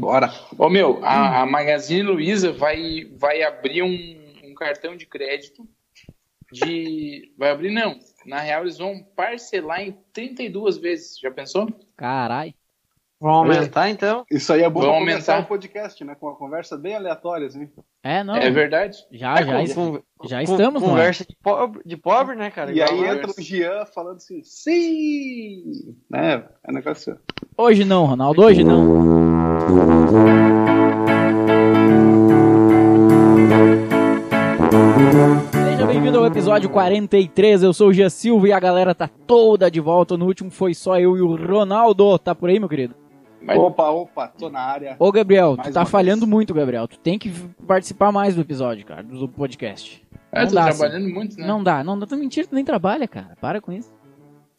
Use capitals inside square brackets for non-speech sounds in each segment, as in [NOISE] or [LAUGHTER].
Bora. Ô meu, a, a Magazine Luiza vai, vai abrir um, um cartão de crédito de. Vai abrir, não. Na real, eles vão parcelar em 32 vezes. Já pensou? Carai. Vão aumentar então? Isso aí é bom Vamos pra começar aumentar. o podcast, né? Com uma conversa bem aleatória, assim. É, não. É verdade? Já, É já, com- já con- estamos, mano. Conversa de pobre, de pobre, né, cara? E Igual aí entra o Jean falando assim, sim! Né? É negócio. Hoje não, Ronaldo, hoje não. Seja bem-vindo ao episódio 43, eu sou o Gia Silva e a galera tá toda de volta. No último foi só eu e o Ronaldo. Tá por aí, meu querido? Mas- Opa, opa, tô na área. Ô, Gabriel, tu Mais tá uma falhando vez. muito, Gabriel. Tu tem que participar mais do episódio, cara, do podcast. Ah, Não tô dá, trabalhando muito, né? Não dá, não dá. Tu mentira, tu nem trabalha, cara. Para com isso.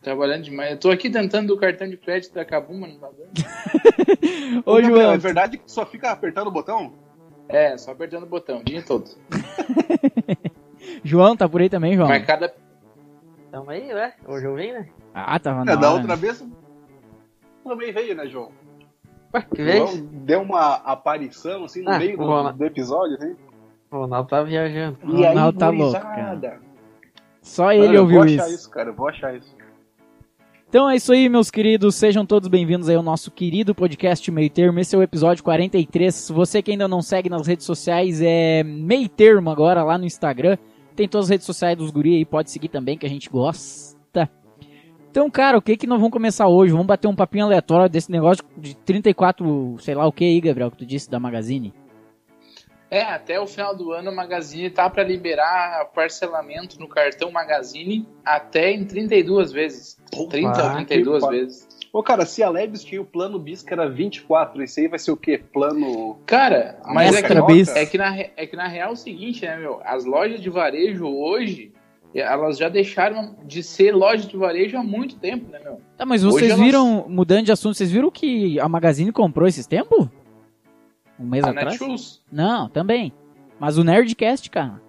Trabalhando demais. Eu tô aqui tentando o cartão de crédito da Cabum, mas não tá dando. [LAUGHS] Ô, Gabriel, João, É verdade que tu só fica apertando o botão? É, só apertando o botão, o dia todo. [LAUGHS] João, tá por aí também, João? Mas cada. Tamo aí, né? Hoje eu vim, né? Ah, tava na É, da hora. outra vez também veio, né, João? Ué, que vez? João deu uma aparição, assim, no Ah, meio do, do episódio, assim. O Ronaldo tá viajando. O Ronaldo tá louco, gurizada? Só Mano, ele eu ouviu vou isso. achar isso, cara, eu vou achar isso. Então é isso aí, meus queridos. Sejam todos bem-vindos aí ao nosso querido podcast Meio Termo. Esse é o episódio 43. Você que ainda não segue nas redes sociais, é Meio Termo agora lá no Instagram. Tem todas as redes sociais dos guri aí, pode seguir também, que a gente gosta. Então, cara, o que que nós vamos começar hoje? Vamos bater um papinho aleatório desse negócio de 34, sei lá o que aí, Gabriel, que tu disse da Magazine. É, até o final do ano a Magazine tá pra liberar parcelamento no cartão Magazine até em 32 vezes. 30 ou Ah, 32 que pa- vezes. Ô, cara, se a Lebes tinha o plano bis que era 24, esse aí vai ser o quê? Plano... Cara, mas é que, bis. é, que na, é que na real é o seguinte, né, meu? As lojas de varejo hoje, elas já deixaram de ser loja de varejo há muito tempo, né, meu? Tá, mas Hoje vocês elas- viram, mudando de assunto, vocês viram que a Magazine comprou esses tempos? Um mês A atrás? Netshoes. Não, também. Mas o Nerdcast, cara.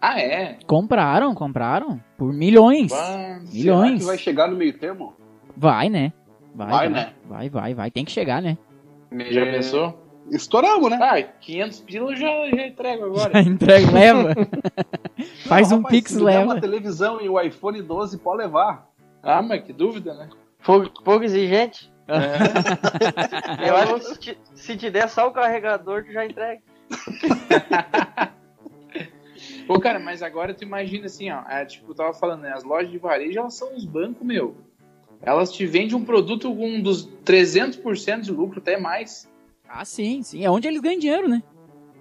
Ah, é? Compraram, compraram. Por milhões. Será Milhões. que vai chegar no meio termo? Vai, né? Vai, Vai, vai, né? Vai, vai, vai. Tem que chegar, né? Já pensou? Estouramos, né? Ah, 500 pila eu já, já entrego agora. [LAUGHS] Já entrega, leva. [LAUGHS] [LAUGHS] Faz Não, um rapaz, pix, se me der leva. uma televisão e o iPhone 12, pode levar. Ah, mas que dúvida, né? Pouco, pouco exigente. É. [LAUGHS] Eu acho que se te, se te der só o carregador, tu já entrega. [LAUGHS] Pô, cara, mas agora tu imagina assim, ó. É, tipo, eu tava falando, né? As lojas de varejo, elas são os bancos, meu. Elas te vendem um produto com um dos 300% de lucro, até mais. Ah, sim, sim. É onde eles ganham dinheiro, né?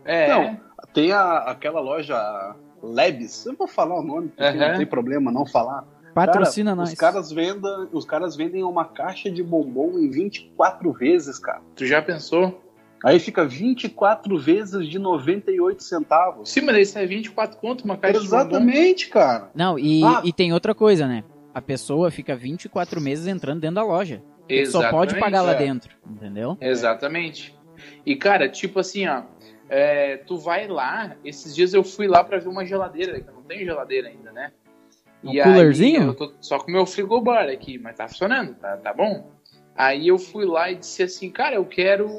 É. Não, tem a, aquela loja Lebes, eu vou falar o nome, porque Aham. não tem problema não falar. Patrocina Cara, nós. Os caras, vendem, os caras vendem uma caixa de bombom em 24 vezes, cara. Tu já pensou? Aí fica 24 vezes de 98 centavos. Sim, mas isso é 24 conto, uma caixa de bombom. Exatamente, cara. Não, e, Ah. e tem outra coisa, né? A pessoa fica 24 meses entrando dentro da loja. Tu só pode Exatamente, pagar lá é. dentro, entendeu? Exatamente. E, cara, tipo assim, ó. É, tu vai lá, esses dias eu fui lá pra ver uma geladeira, que eu não tenho geladeira ainda, né? Um coolerzinho? Aí, eu tô só com o meu frigobar aqui, mas tá funcionando, tá, tá bom? Aí eu fui lá e disse assim, cara, eu quero.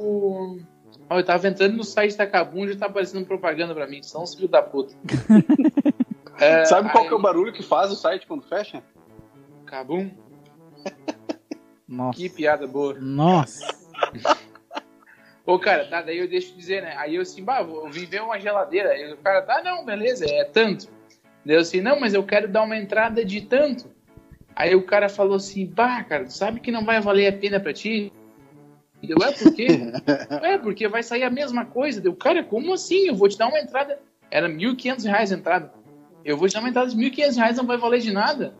Ó, eu tava entrando no site da Kabum já tá aparecendo propaganda pra mim, são os filhos da puta. [LAUGHS] É, Sabe qual aí- que é o barulho que faz o site quando fecha? Kabum? Nossa. Que piada boa. Nossa. [LAUGHS] Ô, cara, tá, daí eu deixo de dizer, né? Aí eu assim, bah, vou vim ver uma geladeira. Aí o cara, tá, não, beleza, é tanto. Daí eu assim, não, mas eu quero dar uma entrada de tanto. Aí o cara falou assim, bah, cara, tu sabe que não vai valer a pena pra ti? E eu, é, por quê? [LAUGHS] é, porque vai sair a mesma coisa. Deu, cara, como assim? Eu vou te dar uma entrada. Era 1.500 reais a entrada. Eu vou te dar uma entrada de 1.500 reais, não vai valer de nada.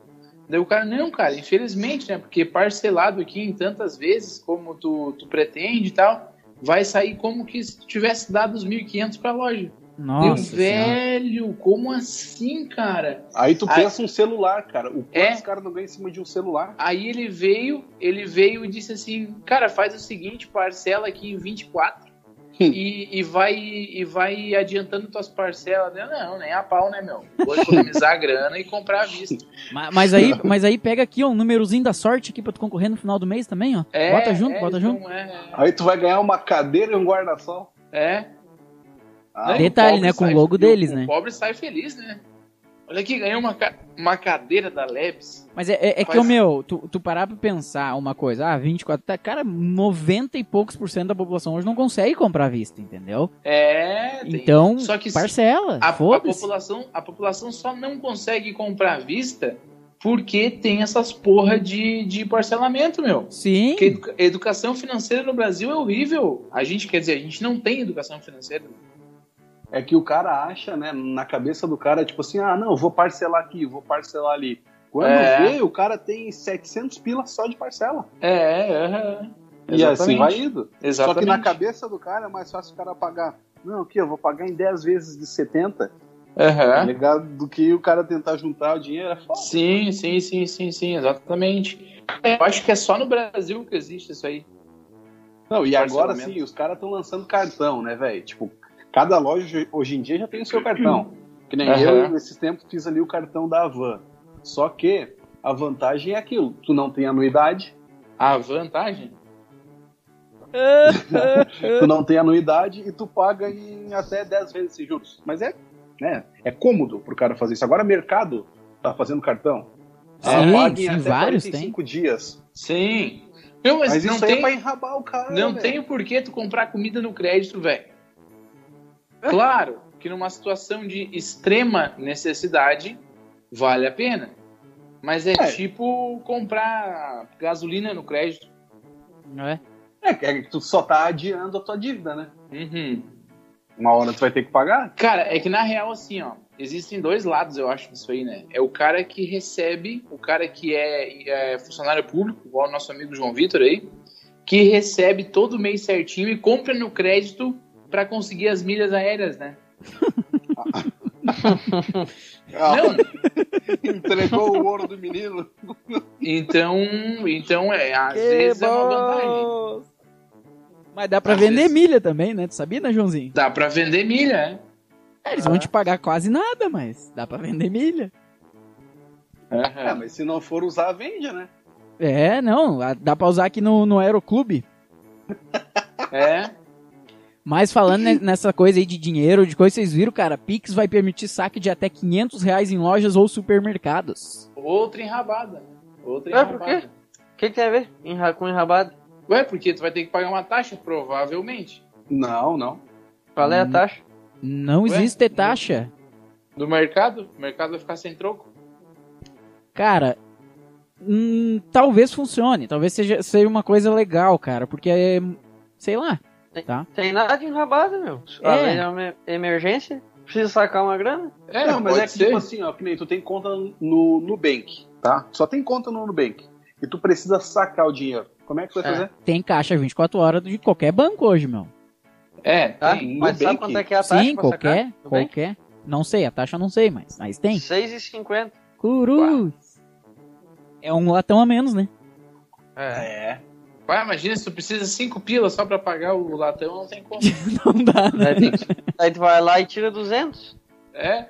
Daí o cara, não, cara, infelizmente, né? Porque parcelado aqui em tantas vezes como tu, tu pretende e tal, vai sair como que se tu tivesse dado os 1.500 pra loja. Nossa. Senhora. velho, como assim, cara? Aí tu Aí- pensa um celular, cara. O quanto É. os caras não ganham em cima de um celular? Aí ele veio, ele veio e disse assim, cara, faz o seguinte, parcela aqui em 24. E, e vai e vai adiantando tuas parcelas. Não, não, nem a pau, né, meu? Vou [LAUGHS] economizar a grana e comprar à vista. Ma- Mas aí, [LAUGHS] mas aí pega aqui, ó, um númerozinho da sorte aqui pra tu concorrer no final do mês também, ó. É, bota junto, é, bota então, junto. É, Aí tu vai ganhar uma cadeira e um guarda-sol. é. Ah, Detalhe, o né, com o logo o- deles, o né? pobre sai feliz, né? Olha aqui, ganhou uma, ca- uma cadeira da Lebs. Mas é, é, é que, Faz- o meu, tu, tu parar pra pensar uma coisa, ah, 24, tá, cara, 90 e poucos por cento da população hoje não consegue comprar à vista, entendeu? É, tem- Então, Só que parcela, a, a população, a população só não consegue comprar à vista porque tem essas porra de, de parcelamento, meu. Sim, Porque educa- educação financeira no Brasil é horrível. A gente, quer dizer, a gente não tem educação financeira. É que o cara acha, né, na cabeça do cara, tipo assim, ah, não, vou parcelar aqui, vou parcelar ali. Quando É. vê, o cara tem 700 pilas só de parcela. É, é, é. E assim vai indo. Só Exatamente. que na cabeça do cara é mais fácil o cara pagar. Não, aqui, eu vou pagar em 10 vezes de 70, tá Aham. ligado? Do que o cara tentar juntar o dinheiro. É foda. Sim, sim, sim, sim, sim, exatamente. Eu acho que é só no Brasil que existe isso aí. Não, e agora sim, os caras estão lançando cartão, né, velho? Tipo, cada loja hoje em dia já tem o seu cartão. Que nem Aham. eu, nesses tempos, fiz ali o cartão da Avan. Só que a vantagem é aquilo: tu não tem anuidade, A vantagem? [LAUGHS] tu não tem anuidade e tu paga em até 10 vezes sem juros. Mas é, né, é cômodo pro cara fazer isso. Agora, mercado tá fazendo cartão. Sim, Ah, paga em sim, até vários 45 dias. Sim. Não, mas, Mas, não isso aí tem, é pra enrabar o cara. não velho. tem o porquê tu comprar comida no crédito, velho. Claro que numa situação de extrema necessidade, vale a pena. Mas é, É. tipo comprar gasolina no crédito. não é? É, que é que tu só tá adiando a tua dívida, né? Uhum. Uma hora tu vai ter que pagar. Cara, é que na real, assim, ó, existem dois lados, eu acho, disso aí, né? É o cara que recebe, o cara que é, é funcionário público, igual o nosso amigo João Vitor aí, que recebe todo mês certinho e compra no crédito pra conseguir as milhas aéreas, né? Ah, Não, entregou o ouro do menino. então, então é, às vezes é uma vantagem. Mas dá pra Às vender vezes. milha também, né? Tu sabia, né, Joãozinho? Dá pra vender milha, né? É, eles vão te pagar quase nada, mas dá pra vender milha. É, mas se não for usar, vende, né? É, não, dá pra usar aqui no, no Aeroclube. É, Mas falando ne- nessa coisa aí de dinheiro, de coisa, vocês viram, cara, Pix vai permitir saque de até 500 reais em lojas ou supermercados. outra enrabada. né? Outra É, por enrabada. O que, que tem a ver Enra- com enrabado? Ué, porque tu vai ter que pagar uma taxa, provavelmente. Não, não. Qual é a Hum. taxa? Não Ué? existe taxa. Do mercado, o mercado vai ficar sem troco. Cara, hum, talvez funcione, talvez seja, seja uma coisa legal, cara, porque é, sei lá, tá? Tem nada de enrabado, meu. É. É uma emergência, precisa sacar uma grana. É, não, mas é que ser. tipo assim, ó, que nem tu tem conta no Nubank, tá? Só tem conta no Nubank. E tu precisa sacar o dinheiro. Como é que tu vai É. fazer? Tem caixa 24 horas de qualquer banco hoje, meu. É, Tá? Tem Mas sabe Nubank. quanto é que é a taxa Sim, pra qualquer, sacar? Qualquer. Não sei, a taxa eu não sei, mas, mas tem. 6,50. Cruz. É um latão a menos, né? É. É. Vai, imagina se tu precisa cinco pilas só pra pagar o latão, não tem como. [LAUGHS] Não dá, né? Daí, tu vai lá e tira 200. É,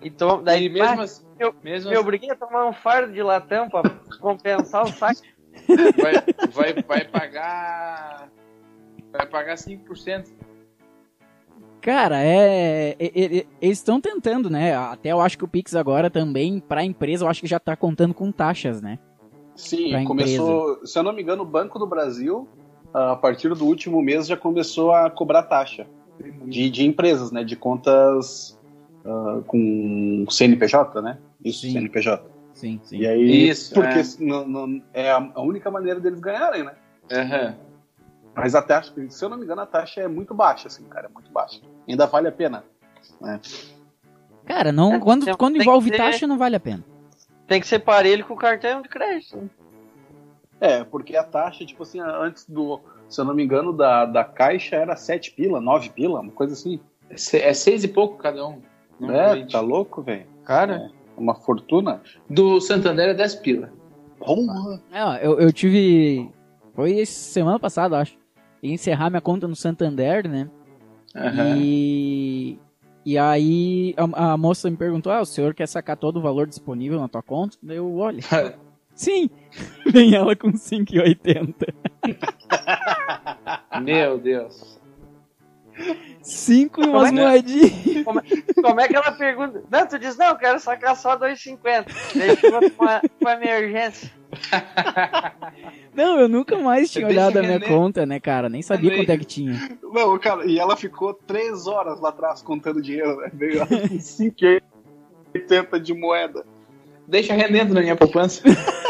E daí e mesmo ah, assim, eu- mesmo me assim, obriguei a tomar um fardo de latão pra compensar o saque. vai, vai, vai pagar. Vai pagar 5%. Cara, é. é- é- é- eles estão tentando, né? Até eu acho que o Pix agora também, pra empresa, eu acho que já tá contando com taxas, né? Sim, Pra começou. Se eu não me engano, o Banco do Brasil, a partir do último mês, já começou a cobrar taxa de, de empresas, né? De contas ah, com CNPJ, né? Isso, Sim. CNPJ. Sim, sim. E aí, Isso, porque é. não- não- é a, única maneira deles ganharem, né? Aham. Mas a taxa, se eu não me engano, a taxa é muito baixa, assim, cara, é muito baixa. Ainda vale a pena. Cara, não, É, quando, tem- quando envolve ter- taxa, não vale a pena. Tem que ser parelho com o cartão de crédito. É, porque a taxa, tipo assim, antes do, se eu não me engano, da, da caixa era 7 pila, 9 pila, uma coisa assim. É se- É seis e pouco cada um. é, tá louco, velho? Cara, Uma fortuna. do Santander é 10 pila. Porra. É, eu, eu tive. Foi semana passada, acho. Ia encerrar minha conta no Santander, né? Aham. E, e aí a, a moça me perguntou: Ah, o senhor quer sacar todo o valor disponível na tua conta? Daí eu, olha. [LAUGHS] Sim! [LAUGHS] Vem ela com 5,80. [LAUGHS] Meu Deus. 5 e Como umas é que- moedinhas. Como é que ela pergunta? Não, tu diz, não, eu quero sacar só 2,50. Daí chegou com uma, com uma emergência. [LAUGHS] Não, eu nunca mais tinha Deixa olhado a minha conta, né, cara? Nem sabia quanto é que tinha. Não, cara, e ela ficou três horas lá atrás contando dinheiro, né? Veio ela com 5,80 de moeda. Deixa rendendo na minha poupança. [LAUGHS]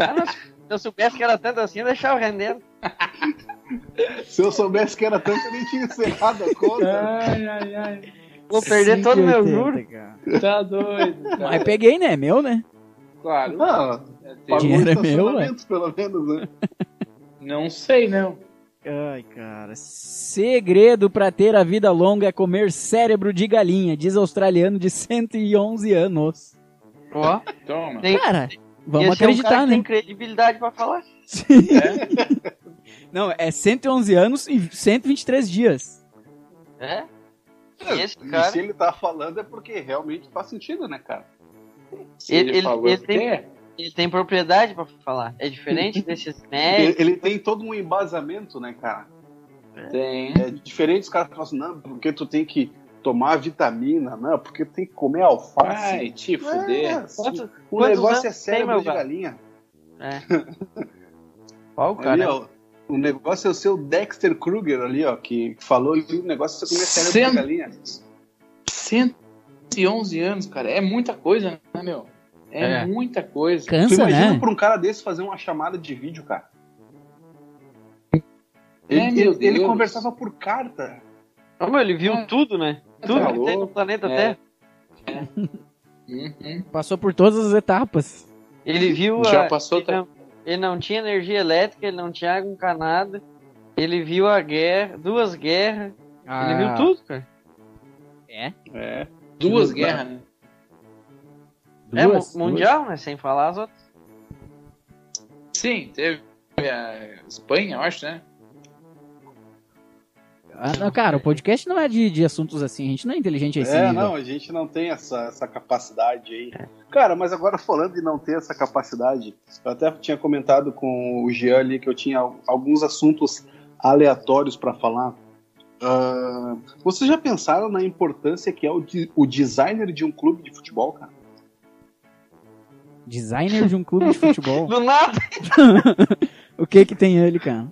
Ah, não, se eu soubesse que era tanto assim, eu deixava rendendo. Se eu soubesse que era tanto, eu nem tinha encerrado a conta. Ai, ai, ai. Vou perder todo o meu 5,80, juro. Tá doido. cara. Mas peguei, né? É meu, né? Claro. Ah, É Dinheiro é o meu, estacionamento, pelo menos, né? Não sei, não. Ai, cara. Segredo pra ter a vida longa é comer cérebro de galinha, diz australiano de 111 anos. Ó, Toma. tem, Cara, vamos esse é um cara acreditar, que né? Tem credibilidade pra falar. É? [LAUGHS] Não, é 111 anos e 123 dias. É? Esse E cara, se ele tá falando é porque realmente faz sentido, né, cara? Se Ele- ele, ele- falou ele que tem- é. Ele tem propriedade pra falar. É diferente [LAUGHS] desses Ele, médicos. ele tem todo um embasamento, né, cara? Tem. É diferente os caras falam assim, não, porque tu tem que tomar vitamina, não, porque tu tem que comer alface. Ai, te fuder. É, Quantos- o negócio é tem, cérebro meu de galinha. É. [LAUGHS] Qual, Ali, cara? ó, o negócio é o seu Dexter Kruger ali, ó, que falou e o negócio é você comer cérebro Cem- de galinha. 111 anos, cara. É muita coisa, né, meu? É, É. muita coisa. Tu Cansa, imagina né? pra um cara desse fazer uma chamada de vídeo, cara. É, Ele, meu ele- Deus. conversava por carta. Ô, meu, ele viu É. tudo, né? Tudo Tá que tem no planeta É. Terra. Uhum. Passou por todas as etapas. Ele viu Já a- passou, ele, tá? não, ele não tinha energia elétrica, ele não tinha água encanada. Ele viu a guerra, duas guerras. Ele viu tudo, cara. É? É. Duas Duas, guerras, né? É Duas, mu- mundial, né? Sem falar as outras. Sim, teve a Espanha, eu acho, né? Ah, não, cara, o podcast não é de, de assuntos assim. A gente não é inteligente a esse É, nível. não, a gente não tem essa, essa capacidade aí. Cara, mas agora falando de não ter essa capacidade, eu até tinha comentado com o Jean ali que eu tinha alguns assuntos aleatórios pra falar. Ah, vocês já pensaram na importância que é o, de- o designer de um clube de futebol, cara? Designer de um clube de futebol. [LAUGHS] Do nada. [LAUGHS] o que que tem ele, cara?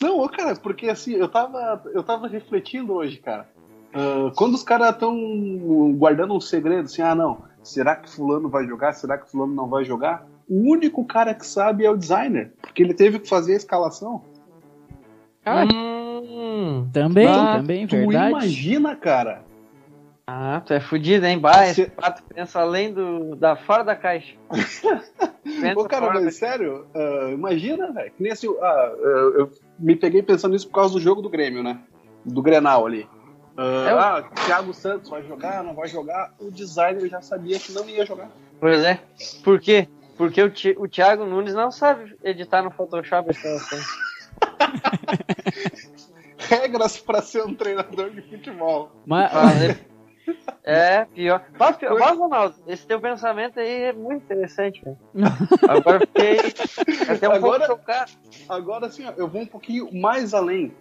Não, cara, porque assim, eu tava, eu tava refletindo hoje, cara. Ah, quando os caras estão guardando um segredo, assim, ah, não, será que fulano vai jogar? Será que fulano não vai jogar? O único cara que sabe é o designer, porque ele teve que fazer a escalação. Ah, Hum. também, Ah, também, Tu verdade. imagina, cara. Ah, tu é fudido, hein? Bah, esse pato pensa além do, da fora da caixa. [LAUGHS] Pensa Ô, cara, fora mas sério, ah, imagina, velho. Que nem assim, ah, eu, eu me peguei pensando nisso por causa do jogo do Grêmio, né? Do Grenal ali. Ah, É o- ah, Thiago Santos vai jogar, não vai jogar. O designer já sabia que não ia jogar. Pois é. Por quê? Porque o, Ti- o Thiago Nunes não sabe editar no Photoshop essa coisa. [LAUGHS] Regras pra ser um treinador de futebol. Mas, Fazer- É, pior. Mas, pior. Mas, Ronaldo, esse teu pensamento aí é muito interessante, velho. [LAUGHS] Agora eu fiquei até um Agora- pouco chocado. Agora, ó, eu vou um pouquinho mais além.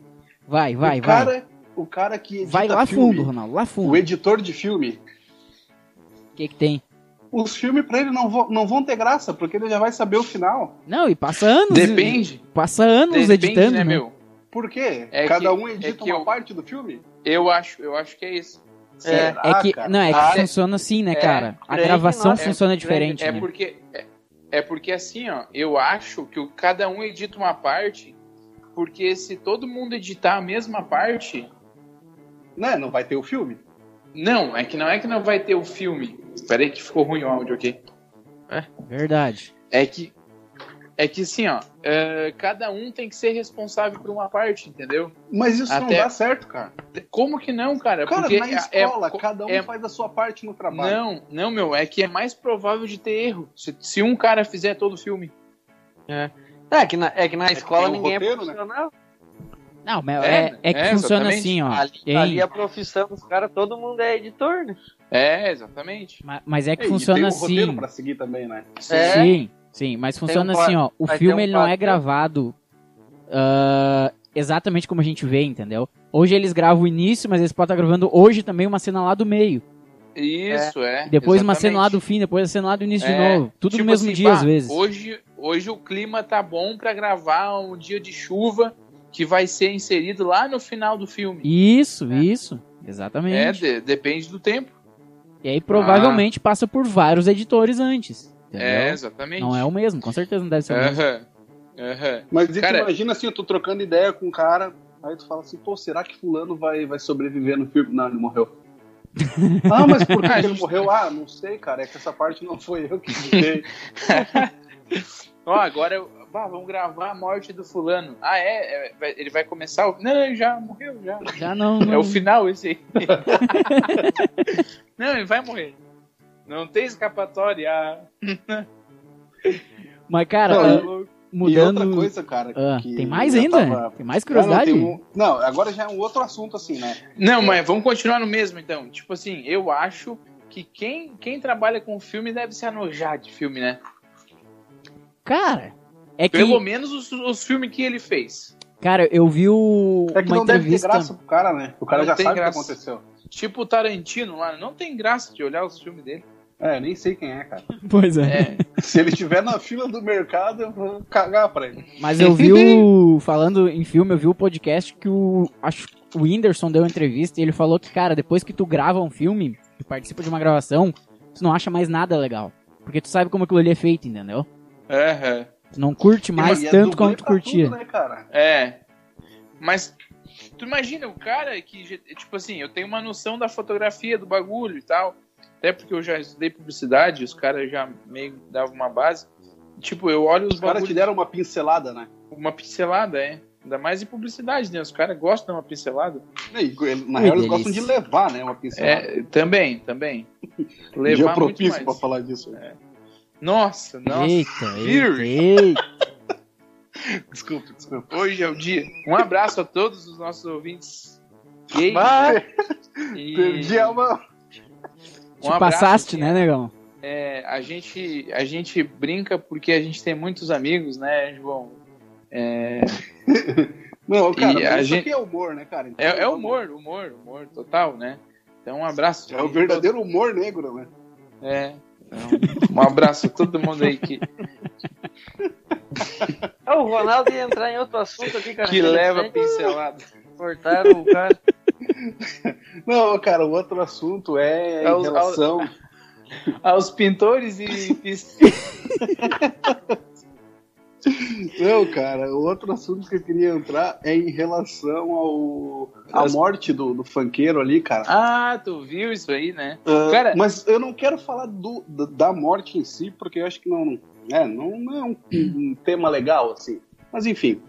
vai, vai, o vai. cara, O cara que edita Vai lá filme, fundo, Ronaldo, lá O fundo. editor de filme, O que que tem? os filmes pra ele não vão, não vão ter graça, porque ele já vai saber o final. Não, e passa anos. Depende. Passa anos Depende, editando, né, né? meu? Por quê? É Cada que- um é edita que uma eu- parte do filme? Eu acho, eu acho que é isso. É, Será, É que, cara? não, é que Ah, funciona assim, né, é, cara? A gravação funciona É, diferente, É né? porque é, é porque assim, ó, eu acho que o- cada um edita uma parte, porque se todo mundo editar a mesma parte, Né? Não vai ter o filme. não, é que não é que não vai ter o filme. Espera aí que ficou ruim o áudio aqui. Verdade. É que é que assim, ó, é, cada um tem que ser responsável por uma parte, entendeu? Mas isso não Até- dá certo, cara. Como que não, cara? Cara, porque na é- escola, é- cada um é- faz a sua parte no trabalho. Não, não, meu, é que é mais provável de ter erro. Se, se um cara fizer todo o filme. É que na, é que na escola um ninguém roteiro, é né? profissional. Não, mas é, é, que é, funciona exatamente. assim, ó. Ali, Tem- ali a profissão dos caras, todo mundo é editor, né? É, exatamente. ma- Mas é que E funciona tem um roteiro assim. pra seguir também, né? É. Sim, sim, mas funciona um assim, ó. O filme um ele não é quadro. gravado ah, exatamente como a gente vê, entendeu? Hoje eles gravam o início, mas eles podem estar gravando hoje também uma cena lá do meio. Isso, é. E depois uma exatamente. cena lá do fim, depois a cena lá do início de É, novo. Tudo tipo no mesmo assim, dia, bah, às vezes. Hoje, hoje o clima tá bom pra gravar um dia de chuva que vai ser inserido lá no final do filme. Isso, É. isso. É, Exatamente. de- depende do tempo. E aí provavelmente passa por vários editores antes. Entendeu? É, exatamente. Não é o mesmo, com certeza não deve ser o mesmo. Aham. Aham. Mas e tu Cara- imagina assim, eu tô trocando ideia com um cara, aí tu fala assim, pô, será que fulano vai, vai sobreviver no filme? Não, ele morreu. [LAUGHS] ah, mas por que Ah, que ele justo. morreu? Ah, não sei, cara, é que essa parte não foi eu que digitei. [LAUGHS] Ó, agora eu- bah, vamos gravar a morte do fulano. Ah, é? É, ele vai começar o. Não, ele já morreu, já. Já não. não... É o final esse aí. [LAUGHS] não, ele vai morrer. Não tem escapatória. [LAUGHS] Mas, cara, Não, e- mudando. E outra coisa, cara, que tem mais ainda? tava- Tem mais não, curiosidade? tem um- não, agora já é um outro assunto, assim, né? Não, mas vamos continuar no mesmo então. Tipo assim, eu acho que quem, quem trabalha com filme deve se enojar de filme, né? Cara, é que. Pelo menos os, os filmes que ele fez. Cara, eu vi o... É que uma não deve ter entrevista. graça pro cara, né? O cara Não já sabe o que aconteceu. Tipo o Tarantino lá, não tem graça de olhar os filmes dele. É, nem sei quem é, cara. [LAUGHS] Pois é. É. Se ele estiver na fila do mercado, eu vou cagar pra ele. Mas eu vi o. Falando em filme, eu vi o podcast que o. Acho que o Whindersson deu uma entrevista e ele falou que, cara, depois que tu grava um filme, tu participa de uma gravação, tu não acha mais nada legal. Porque tu sabe como aquilo ali é feito, entendeu? Aham. Tu não curte mais E é tanto quanto tu curtia. Tudo, né, cara? É. Mas tu imagina o cara que, tipo assim, eu tenho uma noção da fotografia do bagulho e tal. Até porque eu já estudei publicidade, os caras já meio davam uma base. Tipo, eu olho os, Os caras te deram uma pincelada, né? uma pincelada, é. Ainda mais em publicidade, né? Os caras gostam de uma pincelada. E, Na real, eles gostam de levar, né? Uma pincelada. É, também, também. [LAUGHS] Dia Levar muito propício mais. pra falar disso. Nossa, nossa. Eita, eita, eita. [LAUGHS] Desculpa, desculpa. Hoje é o dia. Um abraço a todos os nossos ouvintes gays. Vai. E Perdi a mão. Te um abraço, passaste, assim, né, negão? é, a, gente, a gente brinca porque a gente tem muitos amigos, né, João? É, [LAUGHS] Não, cara, E a isso gente- aqui é humor, né, cara? Então, é, é humor, humor, humor total, né? Então um abraço. É o verdadeiro humor negro, né? É. Então, um abraço a todo mundo aí que, Ah, o Ronaldo ia entrar em outro assunto aqui, cara. que leva pincelada. Cortaram o cara. [LAUGHS] Não, cara, o outro assunto é Aos- em relação. [LAUGHS] Aos pintores e. [LAUGHS] Não, cara, o outro assunto que eu queria entrar é em relação ao a As- morte do, do funkeiro ali, cara. Ah, tu viu isso aí, né? Ah, cara- mas eu não quero falar do, da- morte em si, porque eu acho que não é, não, é um, um tema legal, assim. Mas enfim,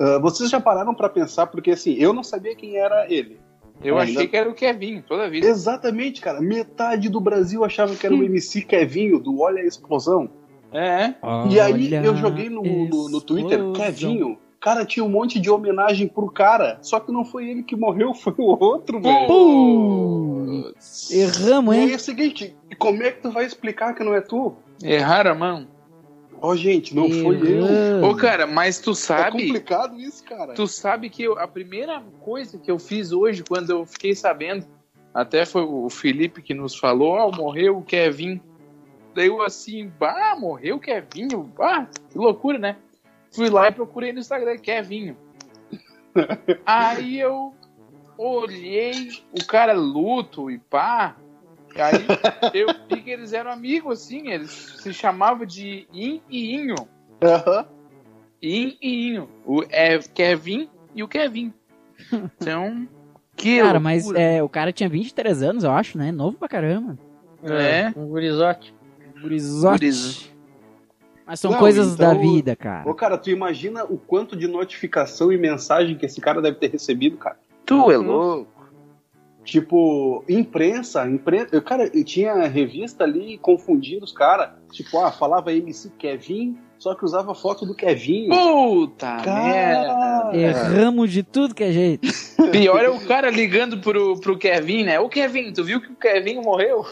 ah, vocês já pararam pra pensar, porque assim, eu não sabia quem era ele. Eu É, achei ainda- que era o Kevin, toda a vida. Exatamente, cara. Metade do Brasil achava que era o MC Kevinho, do Olha a Explosão. É. E aí Olha eu joguei no, no, no Twitter. Kevinho. Cara, tinha um monte de homenagem pro cara. Só que não foi ele que morreu, [LAUGHS] foi o outro, velho. Putz, Erramos, E aí hein? é o seguinte, como é que tu vai explicar que não é tu? Erraram a mão. Ó, gente, não foi eu. Ô, cara, mas tu É sabe. complicado isso, cara. Tu sabe que eu- a primeira coisa que eu fiz hoje, quando eu fiquei sabendo, até foi o Felipe que nos falou, ó, morreu o Kevin. Daí eu assim, bah, morreu o Kevinho, bah, que loucura, né? Fui lá e procurei no Instagram, Kevinho. [LAUGHS] Aí eu olhei, o cara luto e pá. E aí eu vi que eles eram amigos, assim, eles se chamavam de In e Inho. Aham. In e Inho. O é Kevin e o Kevin. Então, que Cara, loucura. mas é, o cara tinha 23 anos, eu acho, né? Novo pra caramba. É. Um gurizote. Gurizote. Gurizo. Mas são Não, coisas então- da vida, cara. Ô, cara, tu imagina o quanto de notificação e mensagem que esse cara deve ter recebido, cara. Tu é louco. Tipo, imprensa, imprensa. Cara, eu tinha revista ali confundindo os caras. Tipo, ah, falava MC Kevin, só que usava foto do Kevin. Puta Cara, merda. Erramos de tudo que é jeito. [LAUGHS] Pior é o cara ligando pro, pro Kevin, né? Ô Kevin, tu viu que o Kevin morreu?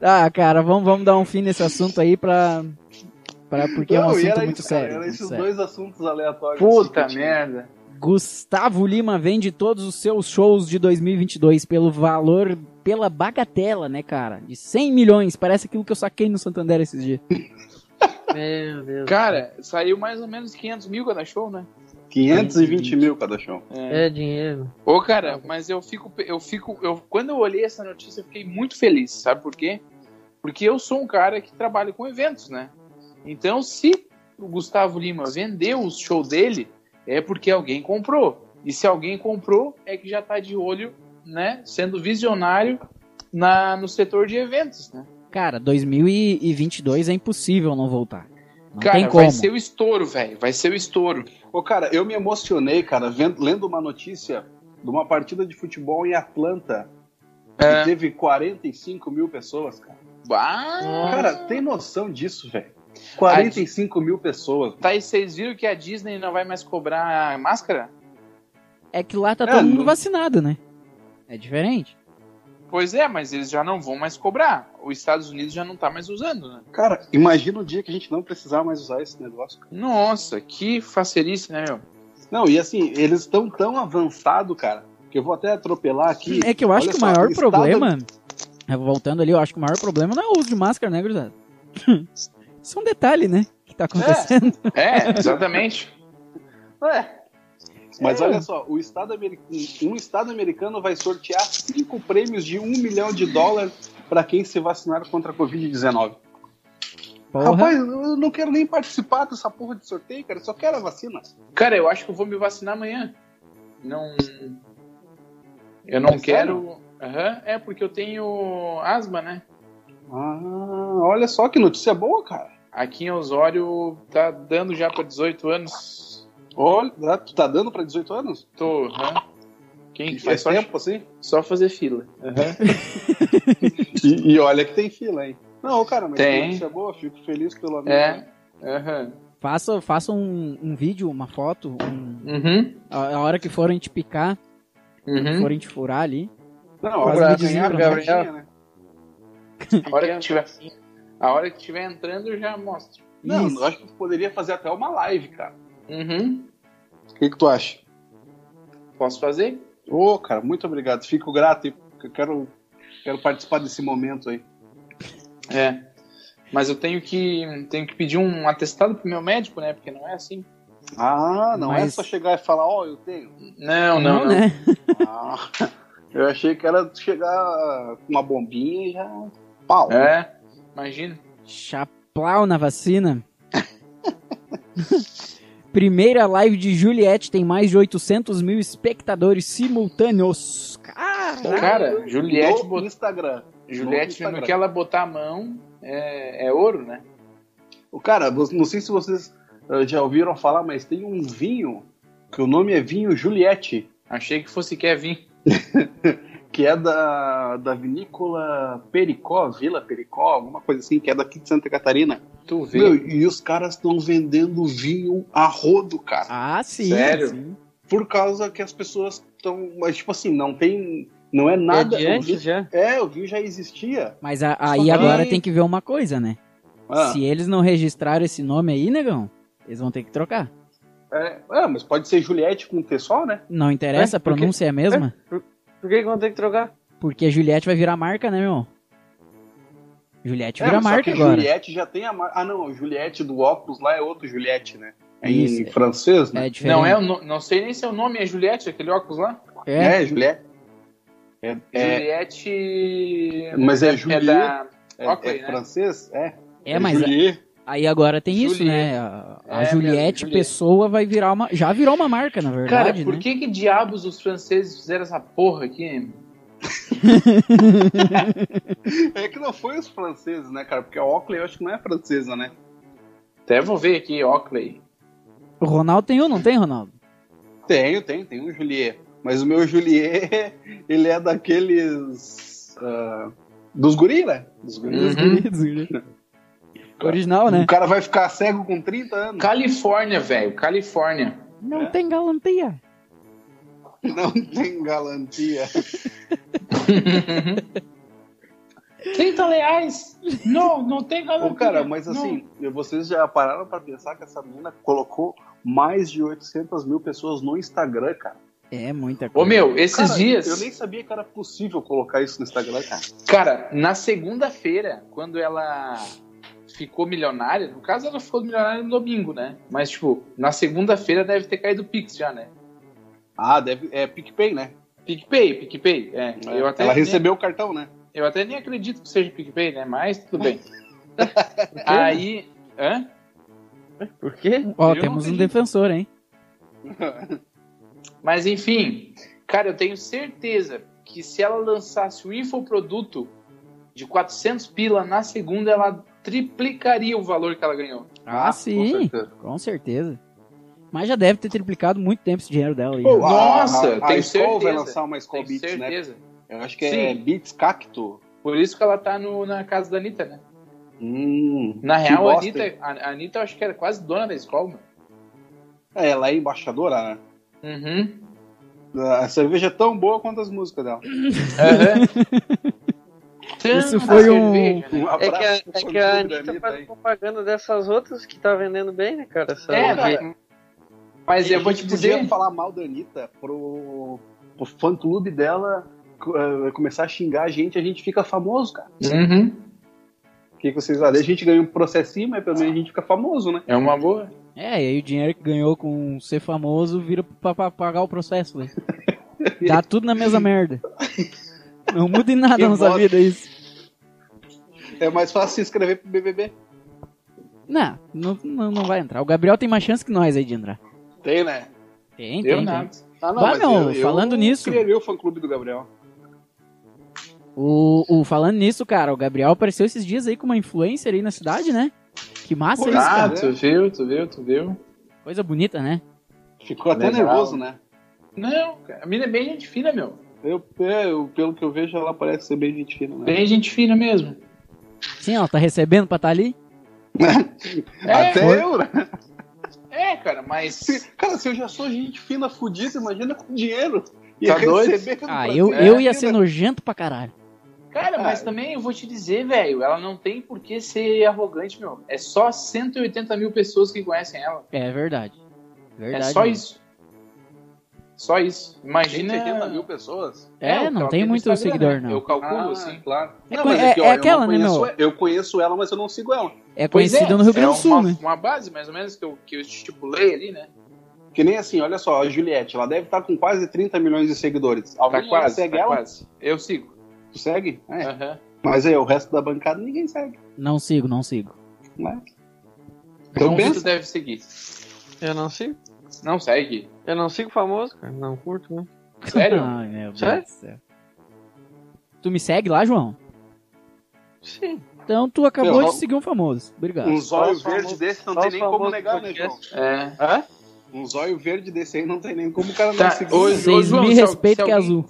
Tá, [LAUGHS] cara, vamos, vamos dar um fim nesse assunto aí pra. pra porque é um Não, assunto era muito isso, cara, sério. Era esses sério. dois assuntos aleatórios. Puta assim, que tinha. merda. Gustavo Lima vende todos os seus shows de 2022 pelo valor, pela bagatela, né, cara? De 100 milhões. Parece aquilo que eu saquei no Santander esses dias. [LAUGHS] Meu Deus. Cara, saiu mais ou menos 500 mil cada show, né? 520 mil cada show. É dinheiro. Ô, cara, mas eu fico, eu fico, eu, quando eu olhei essa notícia, eu fiquei muito feliz, sabe por quê? Porque eu sou um cara que trabalha com eventos, né? Então, se o Gustavo Lima vendeu o show dele, é porque alguém comprou. E se alguém comprou, é que já tá de olho, né? Sendo visionário na, no setor de eventos, né? Cara, 2022 é impossível não voltar. Não cara, tem como. vai ser o estouro, velho. Vai ser o estouro. Ô, cara, eu me emocionei, cara, vendo, lendo uma notícia de uma partida de futebol em Atlanta. Que É. teve 45 mil pessoas, cara. Ah, Cara, tem noção disso, velho? 45 mil pessoas. tá, e vocês viram que a Disney não vai mais cobrar máscara? É que lá tá É, todo mundo não- vacinado, né? É diferente. Pois é, mas eles já não vão mais cobrar. Os Estados Unidos já não tá mais usando, né? Cara, imagina o dia que a gente não precisar mais usar esse negócio. cara. Nossa, que facerice, né, meu? Não, e assim, eles estão tão avançados, cara, que eu vou até atropelar aqui. É que eu acho Olha que o maior estado- problema. é, Voltando ali, eu acho que o maior problema não é o uso de máscara, né, gurizada? [LAUGHS] Isso é um detalhe, né? Que tá acontecendo. É, exatamente. [LAUGHS] Ué, Mas É. olha só, o estado americano, um estado americano vai sortear cinco prêmios de um milhão de dólares para quem se vacinar contra a Covid-19. Porra. Rapaz, eu não quero nem participar dessa porra de sorteio, cara. Eu só quero a vacina. Cara, eu acho que eu vou me vacinar amanhã. Não. Eu não É quero. Aham, é porque eu tenho asma, né? Ah, olha só que notícia boa, cara. Aqui em Osório tá dando já pra 18 anos. Olha, ah, tu tá dando para 18 anos? Tô. aham. Quem E faz faz só, tempo assim? só fazer fila. Aham. [LAUGHS] E, e olha que tem fila, hein? Não, cara, mas Tem. notícia boa, fico feliz pelo amigo. É. Aham. Faça, faça um, um vídeo, uma foto, um- Uhum. a, a hora que forem te picar, Uhum. forem te furar ali. Não, Faz pra videozinho ganhar pra a nós. cartinha, né? A hora que tiver. A hora que tiver entrando, eu já mostro. Não, Isso. eu acho que tu poderia fazer até uma live, cara. Uhum. O que, que tu acha? Posso fazer? Ô, cara, muito obrigado. Fico grato. Eu quero, quero participar desse momento aí. É. Mas eu tenho que, tenho que pedir um atestado pro meu médico, né? Porque não é assim. Ah, não é Mas- só chegar e falar, ó, eu tenho. Não, não, não. né? Ah, eu achei que era chegar com uma bombinha e já. Pau. É, imagina. Chaplau na vacina. [LAUGHS] Primeira live de Juliette tem mais de 800 mil espectadores simultâneos. Cara, Cara, Juliette, no bot... Instagram. Juliette no que ela botar a mão é, é ouro, né? O Cara, não sei se vocês ah, já ouviram falar, mas tem um vinho que o nome é vinho Juliette, Achei que fosse Kevin. [LAUGHS] que é da, da vinícola Pericó, Vila Pericó, alguma coisa assim, que é daqui de Santa Catarina. Tu vê. Meu, e os caras estão vendendo vinho a rodo, cara. Ah, sim. Sério? sim. Por causa que as pessoas estão. Mas, tipo assim, não tem. Não é é nada. o antes vinho- já. é, o vinho já existia. Mas a- aí que- agora tem que ver uma coisa, né? Ah, Se eles não registraram esse nome aí, negão, eles vão ter que trocar. é, é, mas pode ser Juliette com T só, né? Não interessa, É, a porque- pronúncia é a mesma? Por que que vão ter que trocar? Porque Juliette vai virar marca, né, meu? Juliette É, vira mas só marca que agora. Juliette já tem a marca. Ah, não, o Juliette do óculos lá é outro Juliette, né? É Isso. em francês, né? É diferente. Não, é, o no- não sei nem se o nome é Juliette, aquele óculos lá. É, É, Juliette. É, é, Juliette. mas é é Juliette. da. é, ok, é né? francês? É. é, mas Juliette. Aí agora tem isso, Juliette. né? A, a É, Juliette Juliette. Pessoa vai virar uma. Já virou uma marca, na Cara, verdade, por né? que que diabos os franceses fizeram essa porra aqui? [LAUGHS] É que não foi os franceses, né, cara? Porque a Oakley eu acho que não é francesa, né? Até vou ver aqui, Oakley. O Ronaldo tem um, não tem, Ronaldo? Tenho, tenho, tenho um Juliet. Mas o meu Juliet, [LAUGHS] ele é daqueles. Uh, dos guri, né? Dos guri. [LAUGHS] Dos Uhum. guri, dos guri. Original, né? O cara vai ficar cego com 30 anos. Califórnia, velho. Califórnia. Não tem galantia. Não tem galantia. [LAUGHS] 30 reais. Não, não tem galera. Ô, cara, mas assim, vocês já pararam pra pensar que essa menina colocou mais de 800 mil pessoas no Instagram, cara? É muita coisa. Ô, meu, esses Cara, dias. Eu nem sabia que era possível colocar isso no Instagram, cara. Cara, na segunda-feira, quando ela ficou milionária, no caso ela ficou milionária no domingo, né? Mas, tipo, na segunda-feira deve ter caído o Pix já, né? Ah, deve, é PicPay, né? PicPay, PicPay, é. Eu até, Ela nem, recebeu o cartão, né? eu até nem acredito que seja PicPay, né? Mas tudo bem. [LAUGHS] Aí. Hã? Por quê? Ó, eu temos um defensor, hein? [LAUGHS] Mas enfim, cara, eu tenho certeza que se ela lançasse o infoproduto de 400 pila na segunda, ela triplicaria o valor que ela ganhou. Ah, Com sim. certeza. Com certeza. Mas já deve ter triplicado muito tempo esse dinheiro dela aí. Pô, né? a- Nossa, a, a, tenho Skol vai certeza. lançar uma Tenho Beats, né? certeza. Eu acho que é Sim. Beats Cacto. Por isso que ela tá no- na casa da Anitta, né? Hum, Na real, a Anitta, a a Anitta eu acho que era quase dona da escola, mano. É, ela é embaixadora, né? Uhum. A cerveja é tão boa quanto as músicas dela. [LAUGHS] Isso foi um- né? Um É que a, é que a Anitta faz aí. propaganda dessas outras que tá vendendo bem, né, cara? Essa É, cara. Mas eu vou te podia dizer. falar mal da Anitta pro, pro fã-clube dela eh, começar a xingar a gente, a gente fica famoso, cara. Uhum. O que, que vocês acham? A gente ganha um processinho, mas pelo menos a gente fica famoso, né? É uma boa. É, e aí o dinheiro que ganhou com ser famoso vira pra, pra pagar o processo, né? [LAUGHS] Dá tudo na mesma merda. Não muda em nada Que na nossa vida isso. É mais fácil se inscrever pro BBB. Não, não, não, não vai entrar. O Gabriel tem mais chance que nós aí de entrar. Tem, né? Tem, tem. Eu tem. nada. Ah, Vai, meu, falando nisso- criaria o fã-clube do Gabriel. O, o, falando nisso, cara, o Gabriel apareceu esses dias aí com uma influencer aí na cidade, né? Que massa isso, é. Ah, cara. tu viu, tu viu, tu viu? Coisa bonita, né? Ficou até Legal. nervoso, né? Não, cara, a mina é bem gente fina, meu. Eu, eu- pelo que eu vejo, ela parece ser bem gente fina, né? Bem gente fina mesmo. Sim, ela tá recebendo pra estar ali. [LAUGHS] É, Até eu, né? é, cara, mas. Cara, se eu já sou gente fina fudida, imagina com dinheiro. E Tá doido? recebendo Ah, eu, ser eu ia fina. ser nojento pra caralho. Cara, mas Ah. também eu vou te dizer, velho, ela não tem por que ser arrogante, meu. É só 180 mil pessoas que conhecem ela. É verdade. Verdade. é só mesmo. isso. Só isso. Imagina. 180 mil pessoas. É, que não ela tem muito Instagram, seguidor, né? não. Eu calculo, Ah, assim. claro. É Não, é- que, é ó, não aquela, né, conheço- meu? Eu conheço ela, mas eu não sigo ela. É Pois conhecido no Rio Grande do é Sul, uma, né? uma base, mais ou menos, que eu, que eu estipulei ali, né? Que nem assim, olha só, a Juliette, ela deve estar com quase 30 milhões de seguidores. Alguém Tá quase, segue tá ela? quase. Eu sigo. Tu segue? É. Aham. Mas aí, o resto da bancada ninguém segue. Não sigo, não sigo. Né? Então Então pensa. tu deve seguir. Eu não sigo. Não segue. Eu não sigo famoso, cara. Não curto, né? Sério? [LAUGHS] Ai, meu Deus Sério? do céu. Tu me segue lá, João? Sim. Então tu acabou Meu, de seguir um famoso. Obrigado. Um zóio verde desse não tem nem como negar, né, João? É. Hã? Um zóio verde desse aí não tem nem como o cara não Tá, seguir. hoje-? Vocês João, me respeitam que é alguém- azul.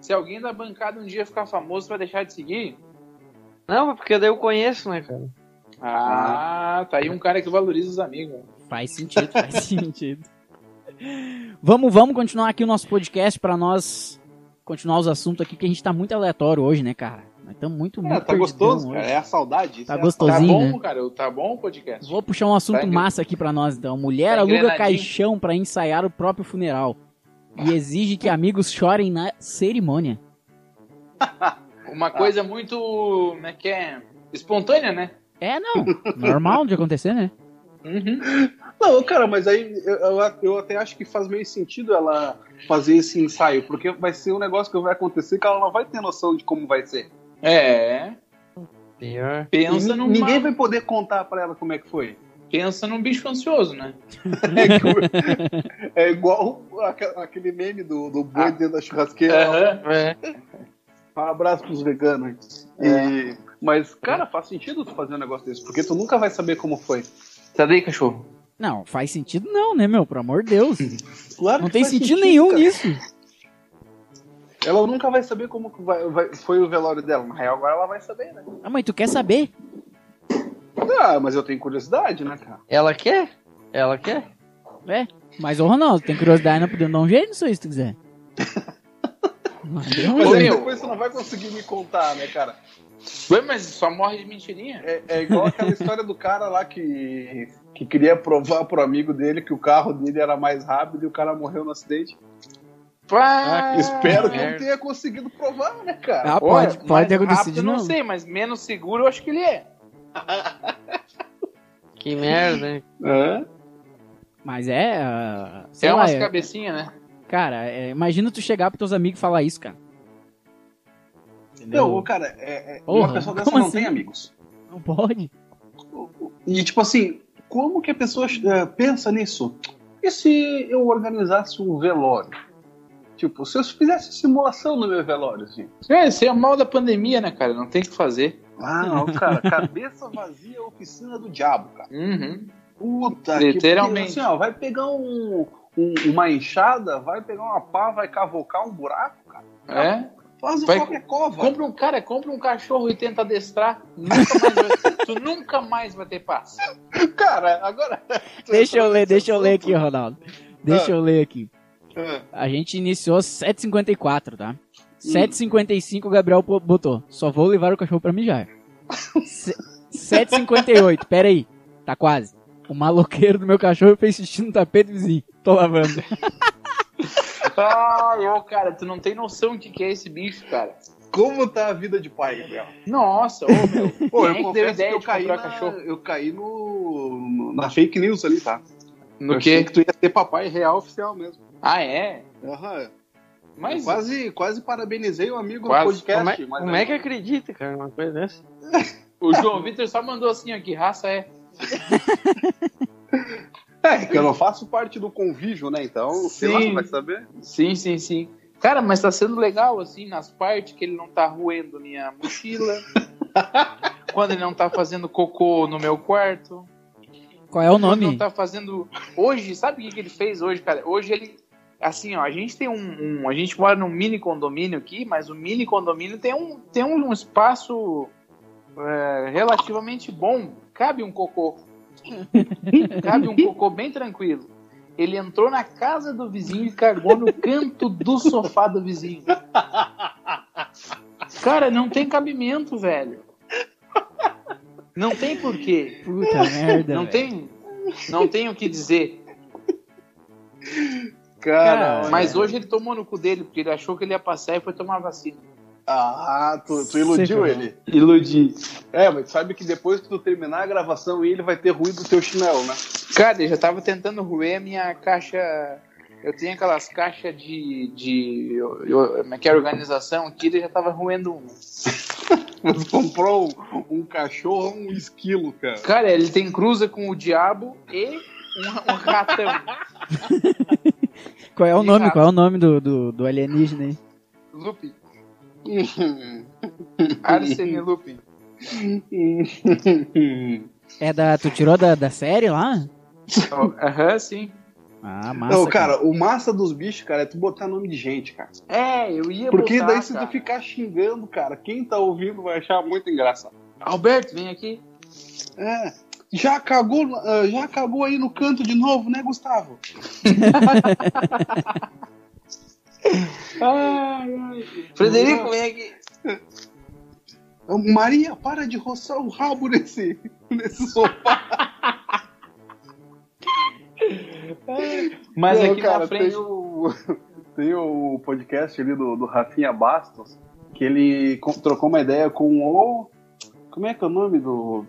Se alguém da bancada um dia ficar famoso, vai deixar de seguir? Não, mas porque daí eu conheço, né, cara? Ah, tá aí um cara que valoriza os amigos. Faz sentido, faz [LAUGHS] sentido. Vamos, vamos continuar aqui o nosso podcast pra nós continuar os assuntos aqui, que a gente tá muito aleatório hoje, né, cara? Nós estamos muito, É, muito tá gostoso, hoje. cara. É a saudade. Tá é a gostoso. Tá bom, né? cara? Tá bom o podcast? Vou puxar um assunto Tá massa aqui pra nós, então. Mulher Tá aluga caixão pra ensaiar o próprio funeral e exige que amigos chorem na cerimônia. [LAUGHS] Uma coisa muito. Como é que é? Espontânea, né? É, não. Normal de acontecer, né? Uhum. Não, cara, mas aí eu, eu- até acho que faz meio sentido ela fazer esse ensaio, porque vai ser um negócio que vai acontecer que ela não vai ter noção de como vai ser. É. Pior. Pensa numa... Ninguém vai poder contar pra ela como é que foi. Pensa num bicho ansioso, né? [LAUGHS] É, é igual aque- aquele meme do, do boi dentro da churrasqueira. Aham. É. Um abraço pros veganos. E- Mas, cara, faz sentido tu fazer um negócio desse, porque tu nunca vai saber como foi. Tá daí, cachorro. Não, faz sentido não, né, meu? Pelo amor de Deus. [LAUGHS] Claro Não que tem faz sentido nenhum cara. nisso. Ela nunca vai saber como vai- vai- foi o velório dela. Na real, agora ela vai saber, né? Ah, mas tu quer saber? Ah, mas eu tenho curiosidade, né, cara? Ela quer? Ela quer? É. Mas, ô Ronaldo, tem curiosidade, não podemos dar um jeito nisso aí, se tu quiser. [LAUGHS] Mas Mas aí depois você não vai conseguir me contar, né, cara? Ué, mas só morre de mentirinha? É, é igual aquela história do cara lá que, que queria provar pro amigo dele que o carro dele era mais rápido e o cara morreu no acidente. Pá, Espero que não tenha conseguido provar, né, cara? Ah, Olha, pode, pode ter acontecido rápido, de não novo. sei, mas menos seguro eu acho que ele é. [LAUGHS] Que merda, hein? É. Mas é. ah, sei é lá, umas é- cabecinhas, né? Cara, é, imagina tu chegar pros teus amigos e falar isso, cara. Entendeu? Não, cara, é, é- Porra, uma pessoa dessa como não assim? tem amigos. Não pode. E tipo assim, como que a pessoa eh, pensa nisso? E se eu organizasse um velório? Tipo, se eu fizesse simulação no meu velório, assim. É, esse é o mal da pandemia, né, cara? Não tem o que fazer. Ah, não, cara, cabeça vazia é oficina do diabo, cara. Uhum. Puta Literalmente. que assim, ó, vai pegar um, um- uma enxada, vai pegar uma pá, vai cavocar um buraco, cara. É. Faz Vai- qualquer cova. Compra um cara, compra um cachorro e tenta adestrar. Nunca mais vai, tu nunca mais vai ter paz. Cara, agora. Deixa eu ler, deixa eu ler aqui, Ronaldo. Deixa Ah. eu ler aqui. Ah, A gente iniciou 7h54, tá? 7h55 o Gabriel botou. Só vou levar o cachorro pra mijar. Se- 7h58, pera aí. Tá quase. O maloqueiro do meu cachorro fez xixi no tapete vizinho. Tô lavando. [LAUGHS] Ai, ô, cara, tu não tem noção do que, que é esse bicho, cara. Como tá a vida de pai, Gabriel? Nossa, ô, meu. [LAUGHS] Pô, eu é que deu confesso que ideia eu de caí, comprar na, cachorro? eu caí no, no- na fake news ali, tá? No eu achei quê? que tu ia ter papai real oficial mesmo. Ah, é? Aham. Mas Eu quase, quase parabenizei o amigo Quase. no podcast. Como é, como é que acredita, cara, uma coisa dessa? o João Vitor só mandou assim, ó, que raça é. [LAUGHS] É, que eu não faço parte do convívio, né? Então, sei lá, Sim. você vai saber. Sim, sim, sim. Cara, mas tá sendo legal, assim, nas partes que ele não tá roendo minha mochila. [LAUGHS] quando ele não tá fazendo cocô no meu quarto. Qual é o Quando não nome? tá fazendo. Hoje, sabe o que, que ele fez hoje, cara? Hoje ele. Assim, ó, a gente tem um, um- A gente mora num mini condomínio aqui, mas o mini condomínio tem um, tem um espaço é, relativamente bom. Cabe um cocô. [LAUGHS] Cabe um cocô bem tranquilo. Ele entrou na casa do vizinho e cagou no canto do sofá do vizinho. Cara, não tem cabimento, velho. Não tem porquê. Puta merda. Não tem, não tem o que dizer. Cara, Mas hoje ele tomou no cu dele, porque ele achou que ele ia passar e foi tomar vacina. Ah, tu, tu iludiu Você ele. Iludi. É, mas sabe que depois que tu terminar a gravação, ele vai ter ruído do teu chinelo, né? Cara, eu já tava tentando roer a minha caixa. Eu tenho aquelas caixas de. de eu, eu, como é que é, organização aqui, ele já tava roendo uma. [LAUGHS] Você comprou um, um cachorro, um esquilo, cara. Cara, ele tem cruza com o diabo e um, um ratão. [LAUGHS] Qual é o E nome? rato. Qual é o nome do, do, do alienígena aí? Lupin. [LAUGHS] Arsene Lupin. É da. Tu tirou da, da série lá? Oh, Aham, sim. Ah, massa. Não, cara, o massa dos bichos, cara, é tu botar nome de gente, cara. É, eu ia Porque botar, daí se cara. tu ficar xingando, cara, quem tá ouvindo vai achar muito engraçado. Alberto, vem aqui. É. Já cagou, ah, já cagou aí no canto de novo, né, Gustavo? [LAUGHS] Ai, ai. Frederico, vem aqui. Maria, para de roçar o rabo nesse, nesse sofá. Mas Não, aqui cara, na frente. Tem o, tem o podcast ali do, do Rafinha Bastos, que ele co- trocou uma ideia com o. Como é que é o nome do,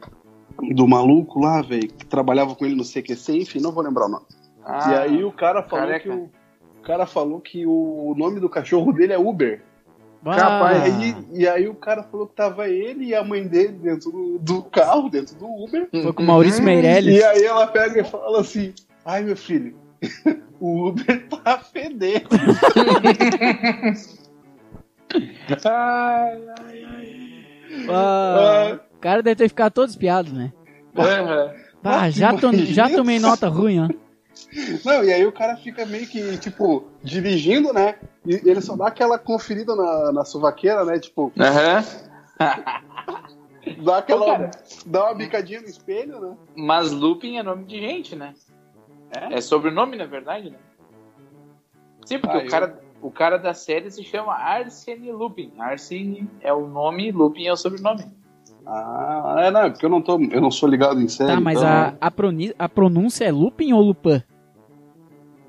do maluco lá, velho, que trabalhava com ele no CQC, enfim, não vou lembrar o nome. Ah, e aí o cara falou careca. que o cara falou que o nome do cachorro dele é Uber. Ah, capaz, E, aí, e aí o cara falou que tava ele e a mãe dele dentro do, do carro, dentro do Uber. Foi com o Maurício Meirelles. E aí ela pega e fala assim: Ai meu filho, [LAUGHS] o Uber tá fedendo. [LAUGHS] Ai, ai, ai. Ah, o cara deve ter ficado todo espiado, né? Aham. Ah, já, to, já tomei nota ruim, ó. Não, e aí o cara fica meio que, tipo, dirigindo, né? E ele só dá aquela conferida na, na suvaqueira, né? Tipo, Aham. [LAUGHS] dá aquela. Cara. dá uma bicadinha no espelho, né? Mas Lupin é nome de gente, né? É? É sobrenome, na verdade, né? Sim, porque Ah, o, eu- cara, o cara da série se chama Arsene Lupin. Arsene é o nome, Lupin é o sobrenome. Ah, é, não, porque eu não, tô, eu não sou ligado em série. Tá, mas então- a, a, proni- a pronúncia é Lupin ou Lupin?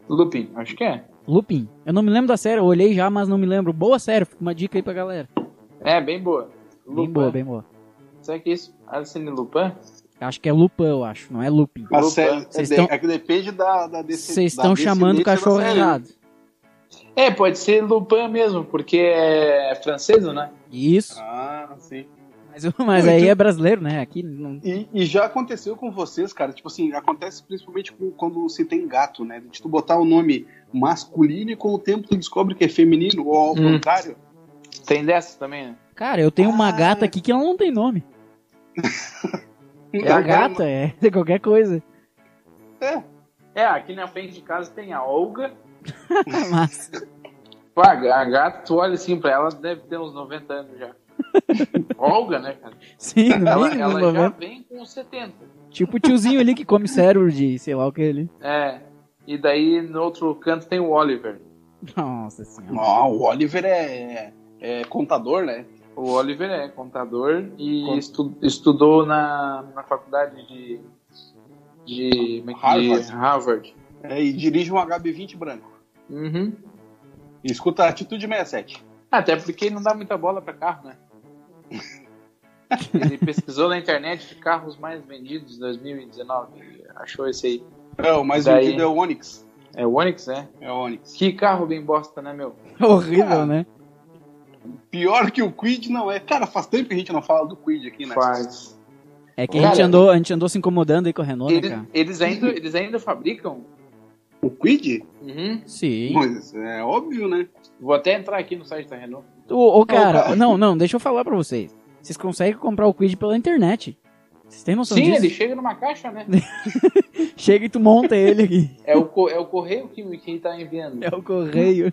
Lupin, acho que é. Lupin. Eu não me lembro da série, eu olhei já, mas não me lembro. Boa série, fica uma dica aí pra galera. É, bem boa. Bem Lupin. boa, bem boa. Sabe que é isso? Arsene Lupin? Acho que é Lupin, eu acho, não é Lupin. Opa, série, vocês é, tão- é que depende da, da desse- Vocês estão chamando o cachorro errado. É, pode ser Lupin mesmo, porque é francês, né? Isso. Ah, sim. Mas, mas aí é brasileiro, né? Aqui não. E, e já aconteceu com vocês, cara? Tipo assim, acontece principalmente com- quando se tem gato, né? De tu botar o nome masculino e com o tempo tu descobre que é feminino, ou ao Hum. contrário. Tem dessa também, né? Cara, eu tenho uma Ah. gata aqui que ela não tem nome. [LAUGHS] É a gata, é [LAUGHS] é qualquer coisa. É. É, aqui na frente de casa tem a Olga. [LAUGHS] Mas, Pô, a a gata, tu olha assim pra ela, deve ter uns 90 anos já. [LAUGHS] Olga, né, cara? sim, no Ela, mínimo, ela já vem com 70. Tipo o tiozinho ali que come cérebro de sei lá o que ele. É. E daí no outro canto tem o Oliver. Nossa senhora. Ah, o Oliver é, é contador, né? O Oliver é contador e estu- estudou na, na faculdade de. de. é Harvard. diz? Harvard. É, e dirige um HB20 branco. Uhum. E escuta a Atitude 67. Até porque não dá muita bola pra carro, né? Ele pesquisou na internet carros mais vendidos de 2019. e Achou esse aí. É, o mais Daí- vendido é o Onix. É o Onix, né? É o Onix. Que carro bem bosta, né, meu? Horrível, Ah. né? Pior que o Quid não é. Cara, faz tempo que a gente não fala do Quid aqui, né? Faz. É que a gente, andou, a gente andou se incomodando aí com a Renault, né, Eles, cara? eles ainda, eles ainda fabricam? O Quid? Uhum. Sim. Mas é óbvio, né? Vou até entrar aqui no site da Renault. Ô, ô, cara, cara. não, não, deixa eu falar pra vocês. Vocês conseguem comprar o Quid pela internet. Vocês têm noção Sim, disso? ele chega numa caixa, né? [LAUGHS] Chega e tu monta ele aqui. É o, co- é o correio que, que tá enviando. É o correio.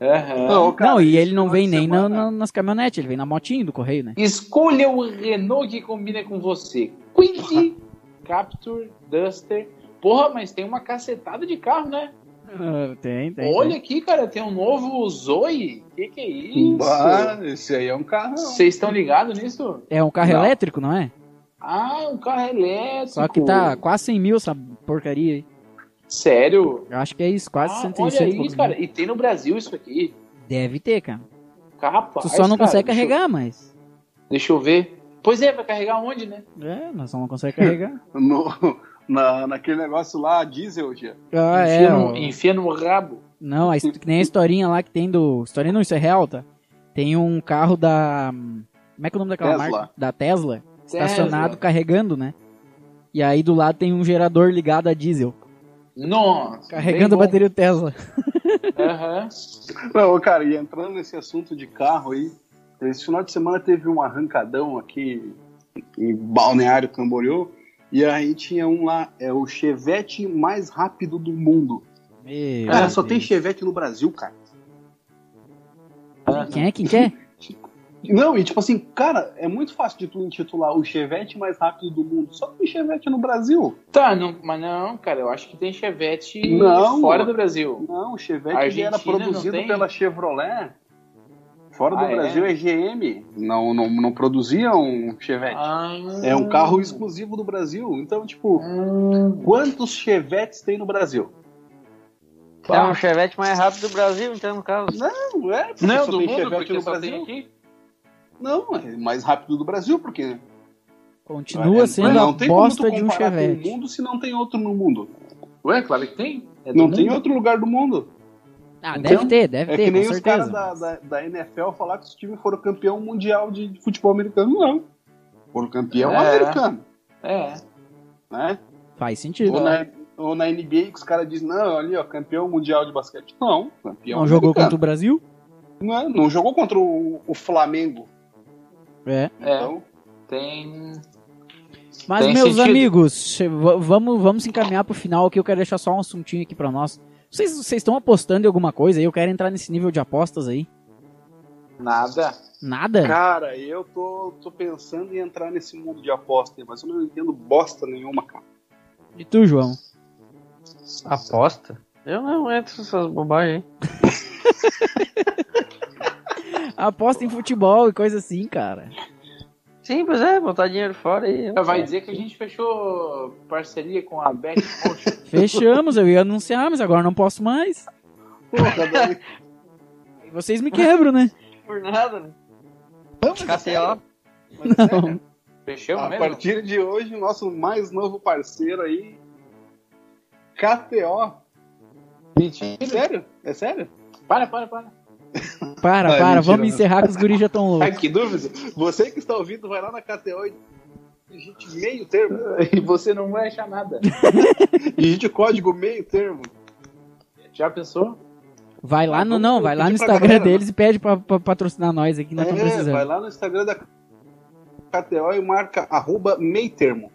Aham. cara, não, e ele não vem nem na- na- nas caminhonetes, ele vem na motinho do correio, né? Escolha o Renault que combina com você. Quid, Capture, Duster. Porra, mas tem uma cacetada de carro, né? Ah, tem, tem. Olha tem. aqui, cara, tem um novo Zoe. Que que é isso? Ah, esse aí é um carro. Vocês estão ligados nisso? É um carro Não. elétrico, não é? Ah, um carro elétrico. Só que tá quase 100 mil essa porcaria aí. Sério? Eu acho que é isso, quase Ah, 106 olha isso, cara. mil. E tem no Brasil isso aqui. Deve ter, cara. Capaz, Tu só não cara, consegue deixa eu- carregar, mas. Deixa eu ver. Pois é, vai carregar onde, né? É, mas só não consegue carregar. [LAUGHS] No, na, naquele negócio lá, diesel, já. Ah, enfia, é. no, ó. enfia no rabo. Não, a, que nem a historinha lá que tem do. Historinha não, isso é real, tá? Tem um carro da. Como é que é o nome daquela Tesla. marca? Da Tesla. Estacionado Tesla. carregando, né? E aí do lado tem um gerador ligado a diesel. Nossa. Carregando a bateria do Tesla. Aham. [LAUGHS] Não, cara, e entrando nesse assunto de carro aí, esse final de semana teve um arrancadão aqui em Balneário Camboriú, e aí tinha um lá, é o Chevette mais rápido do mundo. Meu Cara, só Deus. tem Chevette no Brasil, cara. Quem é? Quem quer? [LAUGHS] Não, e tipo assim, cara, é muito fácil de tu intitular o Chevette mais rápido do mundo. Só tem Chevette no Brasil. Tá, não, mas não, cara, eu acho que tem Chevette Não. fora do Brasil. Não, o Chevette era produzido pela Chevrolet. Fora do Ah, é? Brasil é? GM. Não, não, não produziam um Chevette. Ah, É um carro exclusivo do Brasil. Então, tipo, ah, quantos Chevettes tem no Brasil? É um Chevette mais rápido do Brasil, então, no caso. Não, é. porque Não, só do tem mundo, Chevette porque no só Brasil. tem aqui. Não, é mais rápido do Brasil, porque. Continua é, sendo não a tem como bosta tu de um comparar com Chevette. o mundo se não tem outro no mundo. Ué, claro que tem. É Não tem mundo. outro lugar do mundo. Ah, Então, deve ter, deve É ter, que nem com os caras da, da, da NFL falar que os times foram campeão mundial de, de futebol americano, não. Foram campeão É. americano, É. né? Faz sentido. Ou na, ou na NBA que os caras dizem, não, ali, ó, campeão mundial de basquete. Não, campeão Não jogou americano. contra o Brasil? Não, é, não jogou contra o, o Flamengo. É. É. Então, Tem. Mas, Tem meus sentido. amigos, vamos, vamos se encaminhar pro final aqui. Eu quero deixar só um assuntinho aqui pra nós. Vocês vocês estão apostando em alguma coisa aí? Eu quero entrar nesse nível de apostas aí. Nada. Nada? Cara, eu tô, tô pensando em entrar nesse mundo de aposta, mas eu não entendo bosta nenhuma, cara. E tu, João? Aposta? Eu não entro nessas bobagens aí. [LAUGHS] Aposta em futebol e coisa assim, cara. Sim, pois é, botar dinheiro fora aí. Vai dizer que a gente fechou parceria com a Bet. [LAUGHS] Fechamos, eu ia anunciar, mas agora não posso mais. Porra, daí- E vocês me quebram, né? Por nada, né? Vamos, KTO. é sério. Não. Fechamos A mesmo? partir de hoje, o nosso mais novo parceiro aí, KTO. Mentira. Sério? É sério? Para, para, para. Para, Ah, para, mentira, vamos né? encerrar que os guris já tão [LAUGHS] Ai, loucos. que dúvida. Você que está ouvindo, vai lá na KTO e digite meio termo. [LAUGHS] E você não vai achar nada. [LAUGHS] Digite o código meio termo. Já pensou? Vai lá Ah, no, não, vai lá no Instagram galera, né? deles e pede pra, pra patrocinar nós aqui, nós estamos É, precisando. vai lá no Instagram da KTO e marca arroba meio termo.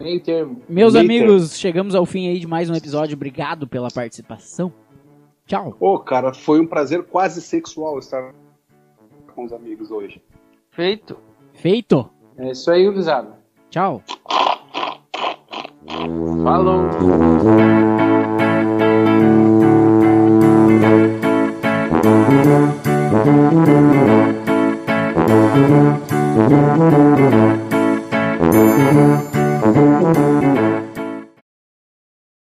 Meio termo. Meus Meio amigos, chegamos ao fim aí de mais um episódio. Obrigado pela participação. Tchau. Ô, cara, foi um prazer quase sexual estar com os amigos hoje. Feito. Feito. É isso aí, gurizada. Tchau. Falou. Thank